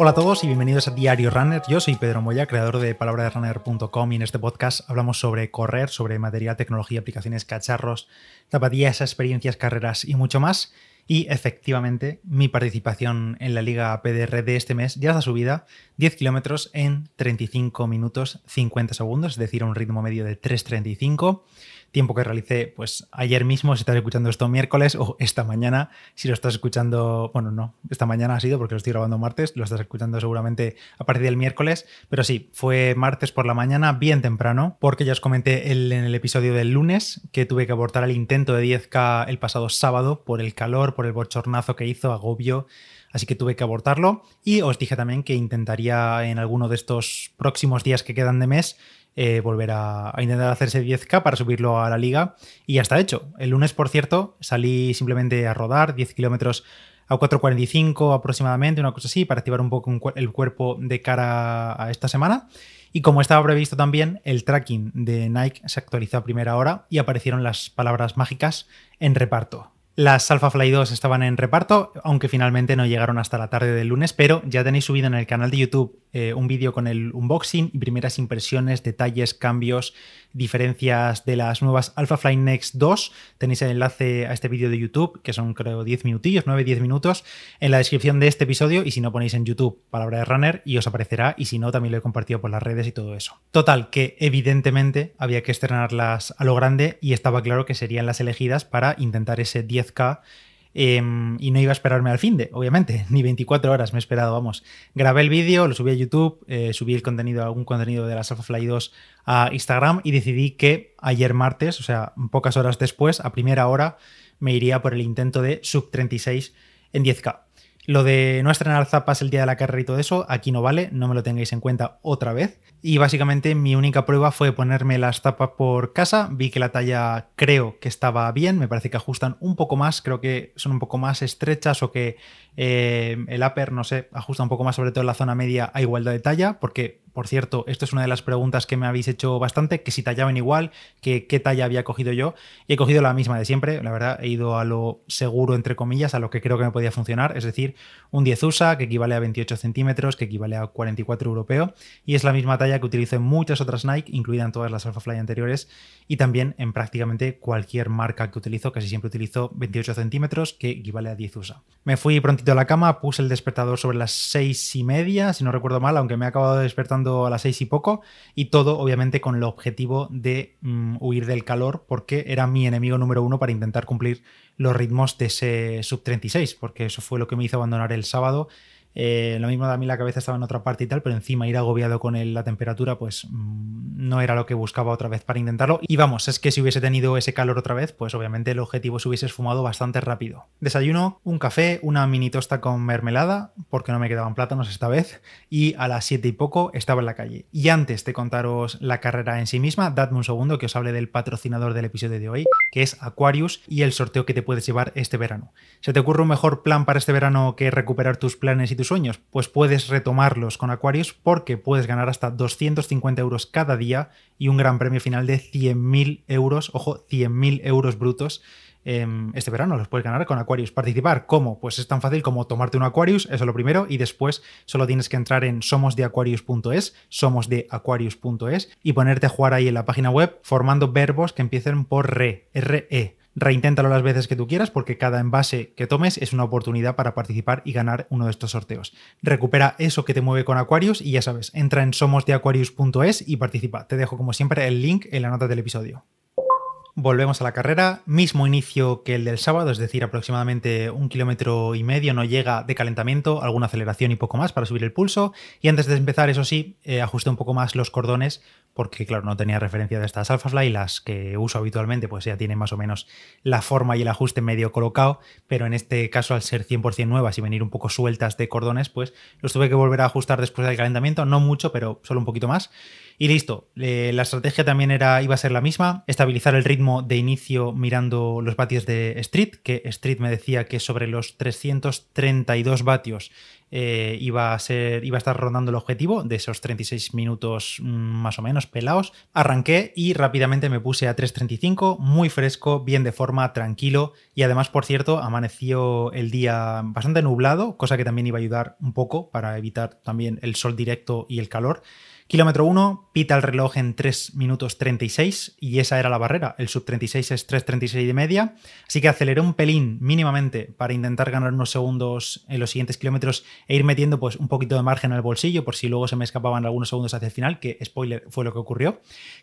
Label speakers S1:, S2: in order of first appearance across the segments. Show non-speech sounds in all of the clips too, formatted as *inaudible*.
S1: Hola a todos y bienvenidos a Diario Runner. Yo soy Pedro Moya, creador de palabraderunner.com y en este podcast hablamos sobre correr, sobre material, tecnología, aplicaciones, cacharros, zapatillas, experiencias, carreras y mucho más. Y efectivamente, mi participación en la Liga PDR de este mes ya está subida 10 kilómetros en 35 minutos 50 segundos, es decir, a un ritmo medio de 3.35 tiempo que realicé pues ayer mismo, si estás escuchando esto miércoles o esta mañana, si lo estás escuchando, bueno, no, esta mañana ha sido porque lo estoy grabando martes, lo estás escuchando seguramente a partir del miércoles, pero sí, fue martes por la mañana, bien temprano, porque ya os comenté en el episodio del lunes que tuve que abortar el intento de 10K el pasado sábado por el calor, por el bochornazo que hizo, agobio así que tuve que abortarlo. Y os dije también que intentaría en alguno de estos próximos días que quedan de mes eh, volver a, intentar hacerse 10K para subirlo a la liga. Y ya está hecho. El lunes, por cierto, salí simplemente a rodar 10 kilómetros a 4.45 aproximadamente, una cosa así, para activar un poco el cuerpo de cara a esta semana. Y como estaba previsto también, el tracking de Nike se actualizó a primera hora y aparecieron las palabras mágicas en reparto. Las Alpha Fly 2 estaban en reparto, aunque finalmente no llegaron hasta la tarde del lunes, pero ya tenéis subido en el canal de YouTube eh, un vídeo con el unboxing y primeras impresiones, detalles, cambios, diferencias de las nuevas Alpha Fly Next 2. Tenéis el enlace a este vídeo de YouTube, que son creo 10 minutillos, 9-10 minutos, en la descripción de este episodio y si no ponéis en YouTube palabra de runner y os aparecerá y si no también lo he compartido por las redes y todo eso. Total, que evidentemente había que estrenarlas a lo grande y estaba claro que serían las elegidas para intentar ese 10K Em, y no iba a esperarme al fin de, obviamente, *laughs* ni 24 horas me he esperado, vamos. Grabé el vídeo, lo subí a YouTube, eh, subí el contenido, algún contenido de la Fly 2 a Instagram y decidí que ayer martes, o sea, pocas horas después, a primera hora, me iría por el intento de sub 36 en 10K. Lo de no estrenar zapas el día de la carrera y todo eso, aquí no vale, no me lo tengáis en cuenta otra vez. Y básicamente mi única prueba fue ponerme las tapas por casa, vi que la talla creo que estaba bien, me parece que ajustan un poco más, creo que son un poco más estrechas o que eh, el upper, no sé, ajusta un poco más sobre todo en la zona media a igualdad de talla, porque por cierto, esto es una de las preguntas que me habéis hecho bastante, que si tallaban igual, que qué talla había cogido yo. Y he cogido la misma de siempre, la verdad, he ido a lo seguro, entre comillas, a lo que creo que me podía funcionar, es decir, un 10 USA, que equivale a 28 centímetros, que equivale a 44 europeo, y es la misma talla que utilizo en muchas otras Nike, incluida en todas las Alphafly anteriores, y también en prácticamente cualquier marca que utilizo, casi siempre utilizo 28 centímetros, que equivale a 10 USA. Me fui prontito a la cama, puse el despertador sobre las 6 y media, si no recuerdo mal, aunque me he acabado despertando a las seis y poco, y todo obviamente con el objetivo de mm, huir del calor, porque era mi enemigo número uno para intentar cumplir los ritmos de ese sub 36, porque eso fue lo que me hizo abandonar el sábado. Eh, lo mismo a mí la cabeza estaba en otra parte y tal, pero encima ir agobiado con la temperatura, pues mm, no era lo que buscaba otra vez para intentarlo. Y vamos, es que si hubiese tenido ese calor otra vez, pues obviamente el objetivo se hubiese esfumado bastante rápido. Desayuno, un café, una mini tosta con mermelada, porque no me quedaban plátanos esta vez, y a las 7 y poco estaba en la calle. Y antes de contaros la carrera en sí misma, dadme un segundo que os hable del patrocinador del episodio de hoy, que es Aquarius, y el sorteo que te puedes llevar este verano. ¿Se te ocurre un mejor plan para este verano que recuperar tus planes y tus sueños? Pues puedes retomarlos con Aquarius porque puedes ganar hasta 250 euros cada día y un gran premio final de 100.000 euros, ojo, 100.000 euros brutos. Em, este verano los puedes ganar con Aquarius. Participar, ¿cómo? Pues es tan fácil como tomarte un Aquarius, eso es lo primero, y después solo tienes que entrar en somosdeaquarius.es, somosdeaquarius.es y ponerte a jugar ahí en la página web formando verbos que empiecen por re, re Reinténtalo las veces que tú quieras porque cada envase que tomes es una oportunidad para participar y ganar uno de estos sorteos. Recupera eso que te mueve con Aquarius y ya sabes, entra en somosdeaquarius.es y participa. Te dejo como siempre el link en la nota del episodio. Volvemos a la carrera, mismo inicio que el del sábado, es decir, aproximadamente un kilómetro y medio, no llega de calentamiento, alguna aceleración y poco más para subir el pulso. Y antes de empezar, eso sí, eh, ajusté un poco más los cordones porque claro, no tenía referencia de estas AlphaFly, las que uso habitualmente pues ya tienen más o menos la forma y el ajuste medio colocado, pero en este caso al ser 100% nuevas y venir un poco sueltas de cordones, pues los tuve que volver a ajustar después del calentamiento, no mucho, pero solo un poquito más. Y listo, la estrategia también era, iba a ser la misma, estabilizar el ritmo de inicio mirando los vatios de Street, que Street me decía que sobre los 332 vatios eh, iba, a estar rondando el objetivo de esos 36 minutos mm, más o menos pelados. Arranqué y rápidamente me puse a 3.35, muy fresco, bien de forma, tranquilo y además, por cierto, amaneció el día bastante nublado, cosa que también iba a ayudar un poco para evitar también el sol directo y el calor. Kilómetro 1, pita el reloj en 3 minutos 36 y esa era la barrera. El sub 36 es 3.36 de media. Así que aceleré un pelín mínimamente para intentar ganar unos segundos en los siguientes kilómetros e ir metiendo pues, un poquito de margen al bolsillo por si luego se me escapaban algunos segundos hacia el final, que spoiler fue lo que ocurrió.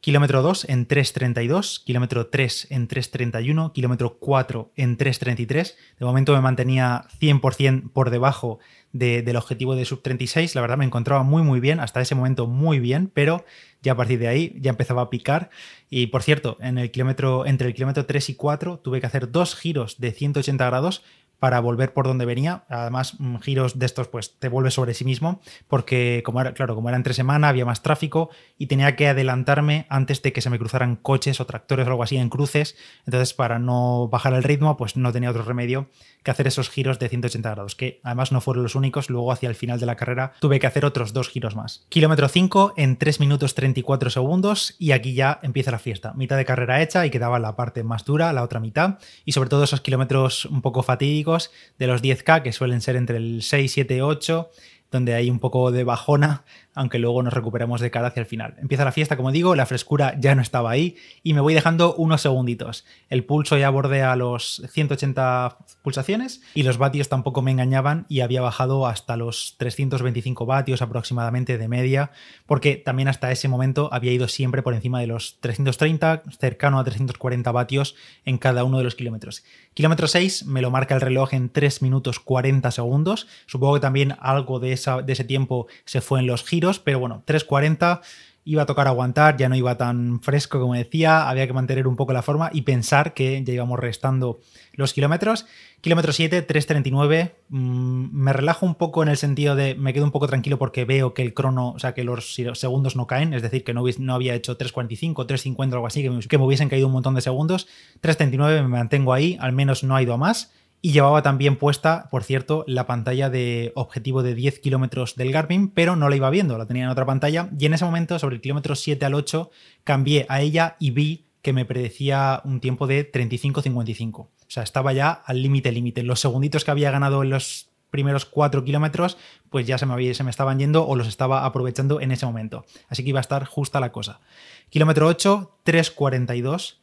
S1: Kilómetro 2 en 3.32, kilómetro 3 en 3.31, kilómetro 4 en 3.33. De momento me mantenía 100% por debajo del objetivo de sub 36. La verdad me encontraba muy muy bien, hasta ese momento muy bien, pero ya a partir de ahí ya empezaba a picar. Y por cierto, en el kilómetro, entre el kilómetro 3 y 4 tuve que hacer dos giros de 180 grados para volver por donde venía. Además, mm, giros de estos, pues te vuelve sobre sí mismo, porque como era, claro, como era entre semana, había más tráfico y tenía que adelantarme antes de que se me cruzaran coches o tractores o algo así en cruces. Entonces, para no bajar el ritmo, pues no tenía otro remedio que hacer esos giros de 180 grados, que además no fueron los únicos. Luego, hacia el final de la carrera, tuve que hacer otros dos giros más. Kilómetro 5 en 3 minutos 34 segundos y aquí ya empieza la fiesta. Mitad de carrera hecha y quedaba la parte más dura, la otra mitad, y sobre todo esos kilómetros un poco fatídicos de los 10K, que suelen ser entre el 6, 7, 8 donde hay un poco de bajona, aunque luego nos recuperamos de cara hacia el final. Empieza la fiesta, como digo, la frescura ya no estaba ahí y me voy dejando unos segunditos. El pulso ya bordea los 180 pulsaciones y los vatios tampoco me engañaban y había bajado hasta los 325 vatios aproximadamente de media, porque también hasta ese momento había ido siempre por encima de los 330, cercano a 340 vatios en cada uno de los kilómetros. Kilómetro 6 me lo marca el reloj en 3 minutos 40 segundos. Supongo que también algo de de ese tiempo se fue en los giros, pero bueno, 3.40 iba a tocar aguantar, ya no iba tan fresco como decía, había que mantener un poco la forma y pensar que ya íbamos restando los kilómetros. Kilómetro 7, 3.39, mm, me relajo un poco en el sentido de me quedo un poco tranquilo porque veo que el crono, o sea, que los segundos no caen, es decir, que no, no había hecho 3.45, 3.50 o algo así, que me, que me hubiesen caído un montón de segundos. 3.39 me mantengo ahí, al menos no ha ido a más. Y llevaba también puesta, por cierto, la pantalla de objetivo de 10 kilómetros del Garmin, pero no la iba viendo, la tenía en otra pantalla. Y en ese momento, sobre el kilómetro 7 al 8, cambié a ella y vi que me predecía un tiempo de 35-55. O sea, estaba ya al límite, límite. Los segunditos que había ganado en los primeros 4 kilómetros, pues ya se me, había, se me estaban yendo o los estaba aprovechando en ese momento. Así que iba a estar justa la cosa. Kilómetro 8, 3.42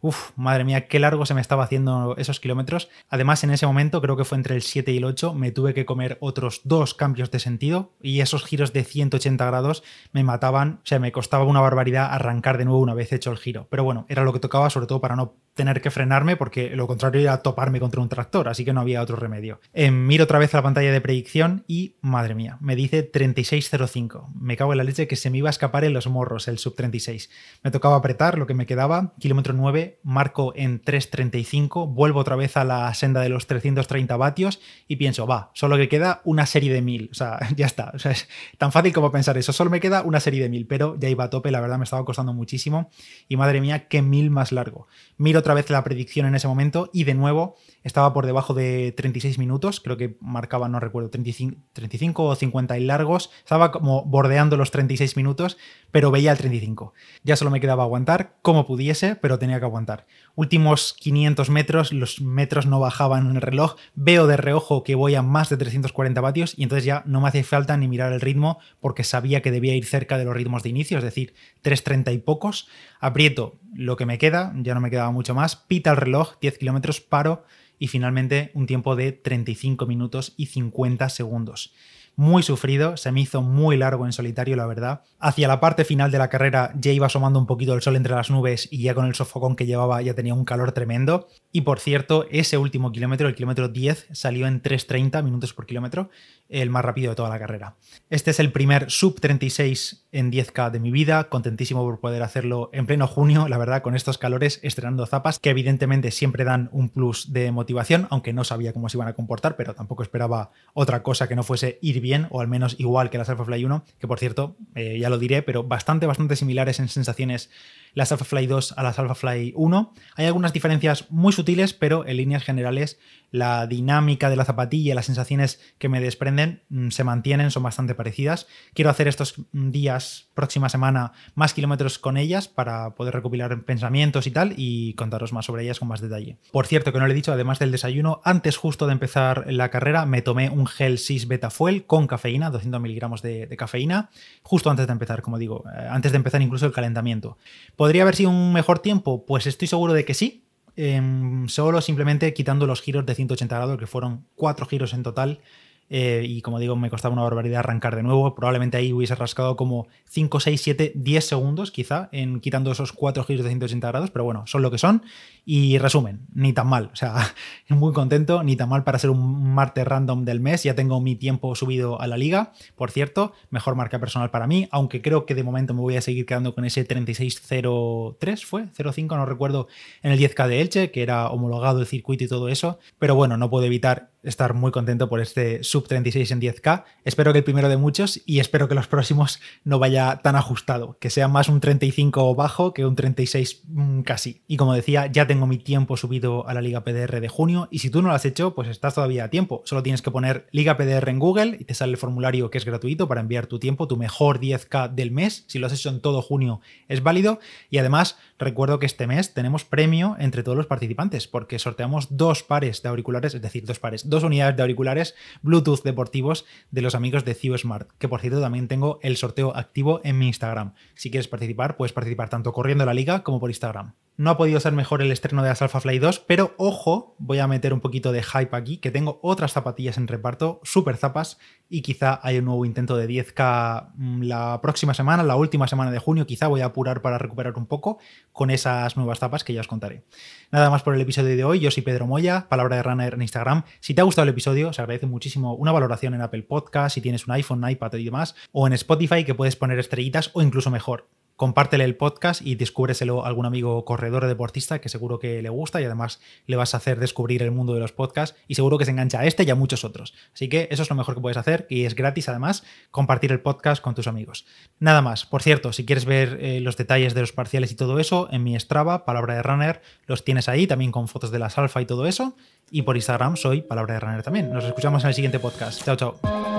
S1: Uf, madre mía, qué largo se me estaba haciendo esos kilómetros. Además, en ese momento, creo que fue entre el 7 y el 8, me tuve que comer otros dos cambios de sentido y esos giros de 180 grados me mataban, o sea, me costaba una barbaridad arrancar de nuevo una vez hecho el giro. Pero bueno, era lo que tocaba, sobre todo para no tener que frenarme porque lo contrario era toparme contra un tractor, así que no había otro remedio. Eh, miro otra vez la pantalla de predicción y, madre mía, me dice 36.05. Me cago en la leche que se me iba a escapar en los morros el sub 36. Me tocaba apretar lo que me quedaba, kilómetro 9, marco en 3.35, vuelvo otra vez a la senda de los 330 vatios y pienso, va, solo que queda una serie de 1000, o sea, *laughs* ya está, o sea, es tan fácil como pensar eso, solo me queda una serie de 1000, pero ya iba a tope, la verdad me estaba costando muchísimo. Y madre mía, qué mil más largo. Miro otra vez la predicción en ese momento y de nuevo estaba por debajo de 36 minutos, creo que marcaba, no recuerdo, 35, 35 o 50 y largos, estaba como bordeando los 36 minutos, pero veía el 35. Ya solo me quedaba aguantar como pudiese, pero tenía que aguantar. Últimos 500 metros, los metros no bajaban en el reloj, veo de reojo que voy a más de 340 vatios y entonces ya no me hace falta ni mirar el ritmo porque sabía que debía ir cerca de los ritmos de inicio, es decir, 330 y pocos. Aprieto lo que me queda, ya no me quedaba mucho más, pita el reloj, 10 kilómetros, paro y finalmente un tiempo de 35 minutos y 50 segundos muy sufrido, se me hizo muy largo en solitario, la verdad. Hacia la parte final de la carrera ya iba asomando un poquito el sol entre las nubes y ya con el sofocón que llevaba ya tenía un calor tremendo. Y por cierto, ese último kilómetro, el kilómetro 10, salió en 3.30 minutos por kilómetro, el más rápido de toda la carrera. Este es el primer sub 36 en 10K de mi vida, contentísimo por poder hacerlo en pleno junio, la verdad, con estos calores, estrenando zapas, que evidentemente siempre dan un plus de motivación, aunque no sabía cómo se iban a comportar, pero tampoco esperaba otra cosa que no fuese ir bien o al menos igual que las Alpha Fly 1, que por cierto, eh, ya lo diré, pero bastante, bastante similares en sensaciones las Alpha Fly 2 a las Alpha Fly 1. Hay algunas diferencias muy sutiles, pero en líneas generales la dinámica de la zapatilla, las sensaciones que me desprenden mm, se mantienen, son bastante parecidas. Quiero hacer estos días, próxima semana, más kilómetros con ellas para poder recopilar pensamientos y tal y contaros más sobre ellas con más detalle. Por cierto, que no le he dicho, además del desayuno, antes justo de empezar la carrera me tomé un gel 6 beta fuel con cafeína, 200 miligramos de, de, cafeína, justo antes de empezar, como digo, eh, antes de empezar incluso el calentamiento. ¿Podría haber sido un mejor tiempo? Pues estoy seguro de que sí, Em, solo simplemente quitando los giros de 180 grados, que fueron cuatro giros en total, eh, y como digo, me costaba una barbaridad arrancar de nuevo. Probablemente ahí hubiese rascado como 5, 6, 7, 10 segundos, quizá, en quitando esos 4 giros de 180 grados, pero bueno, son lo que son. Y resumen, ni tan mal. O sea, *laughs* muy contento, ni tan mal para ser un martes random del mes. Ya tengo mi tiempo subido a la liga. Por cierto, mejor marca personal para mí, aunque creo que de momento me voy a seguir quedando con ese 3603, fue 05, no recuerdo, en el 10K de Elche, que era homologado el circuito y todo eso. Pero bueno, no puedo evitar estar muy contento por este sub 36 en 10K. Espero que el primero de muchos y espero que los próximos no vaya tan ajustado, que sea más un 35 bajo que un 36 mm, casi. Y como decía, ya tengo mi tiempo subido a la Liga PDR de junio y si tú no lo has hecho, pues estás todavía a tiempo. Solo tienes que poner Liga PDR en Google y te sale el formulario que es gratuito para enviar tu tiempo, tu mejor 10K del mes. Si lo has hecho en todo junio es válido y además recuerdo que este mes tenemos premio entre todos los participantes porque sorteamos dos pares de auriculares, es decir, dos pares, dos unidades de auriculares Bluetooth deportivos de los amigos de Smart, que por cierto también tengo el sorteo activo en mi Instagram. Si quieres participar, puedes participar tanto corriendo la liga como por Instagram. No ha podido ser mejor el estreno de las Alpha Fly 2, pero ojo, voy a meter un poquito de hype aquí, que tengo otras zapatillas en reparto, super zapas, y quizá hay un nuevo intento de 10K mm, la próxima semana, la última semana de junio, quizá voy a apurar para recuperar un poco con esas nuevas zapas que ya os contaré. Nada más por el episodio de hoy, yo soy Pedro Moya, palabra de runner en Instagram. Si te ha gustado el episodio, se agradece muchísimo una valoración en Apple Podcast, si tienes un iPhone, iPad y demás, o en Spotify que puedes poner estrellitas o incluso mejor compártele el podcast y descúbreselo a algún amigo corredor o deportista que seguro que le gusta y además le vas a hacer descubrir el mundo de los podcasts y seguro que se engancha a este y a muchos otros. Así que eso es lo mejor que puedes hacer y es gratis además compartir el podcast con tus amigos. Nada más, por cierto, si quieres ver eh, los detalles de los parciales y todo eso, en mi Strava, Palabra de Runner, los tienes ahí también con fotos de las alfa y todo eso. Y por Instagram soy Palabra de Runner también. Nos escuchamos en el siguiente podcast. Chao, chao.